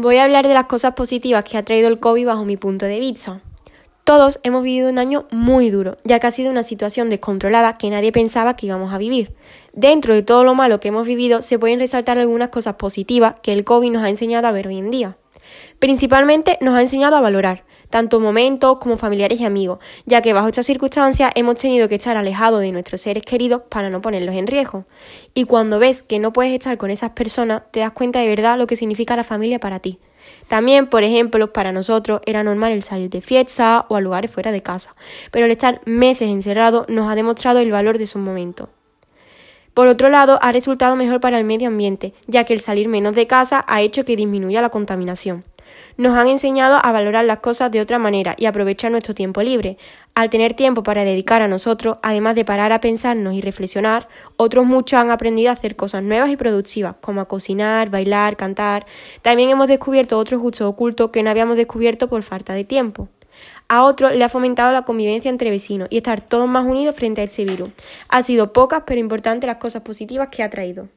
Voy a hablar de las cosas positivas que ha traído el COVID bajo mi punto de vista. Todos hemos vivido un año muy duro, ya que ha sido una situación descontrolada que nadie pensaba que íbamos a vivir. Dentro de todo lo malo que hemos vivido, se pueden resaltar algunas cosas positivas que el COVID nos ha enseñado a ver hoy en día. Principalmente nos ha enseñado a valorar, tanto momentos como familiares y amigos, ya que bajo estas circunstancias hemos tenido que estar alejados de nuestros seres queridos para no ponerlos en riesgo. Y cuando ves que no puedes estar con esas personas, te das cuenta de verdad lo que significa la familia para ti. También, por ejemplo, para nosotros era normal el salir de fiesta o a lugares fuera de casa, pero el estar meses encerrado nos ha demostrado el valor de esos momentos. Por otro lado, ha resultado mejor para el medio ambiente, ya que el salir menos de casa ha hecho que disminuya la contaminación nos han enseñado a valorar las cosas de otra manera y aprovechar nuestro tiempo libre. Al tener tiempo para dedicar a nosotros, además de parar a pensarnos y reflexionar, otros muchos han aprendido a hacer cosas nuevas y productivas, como a cocinar, bailar, cantar. También hemos descubierto otros gustos ocultos que no habíamos descubierto por falta de tiempo. A otros le ha fomentado la convivencia entre vecinos y estar todos más unidos frente a este virus. Ha sido pocas pero importantes las cosas positivas que ha traído.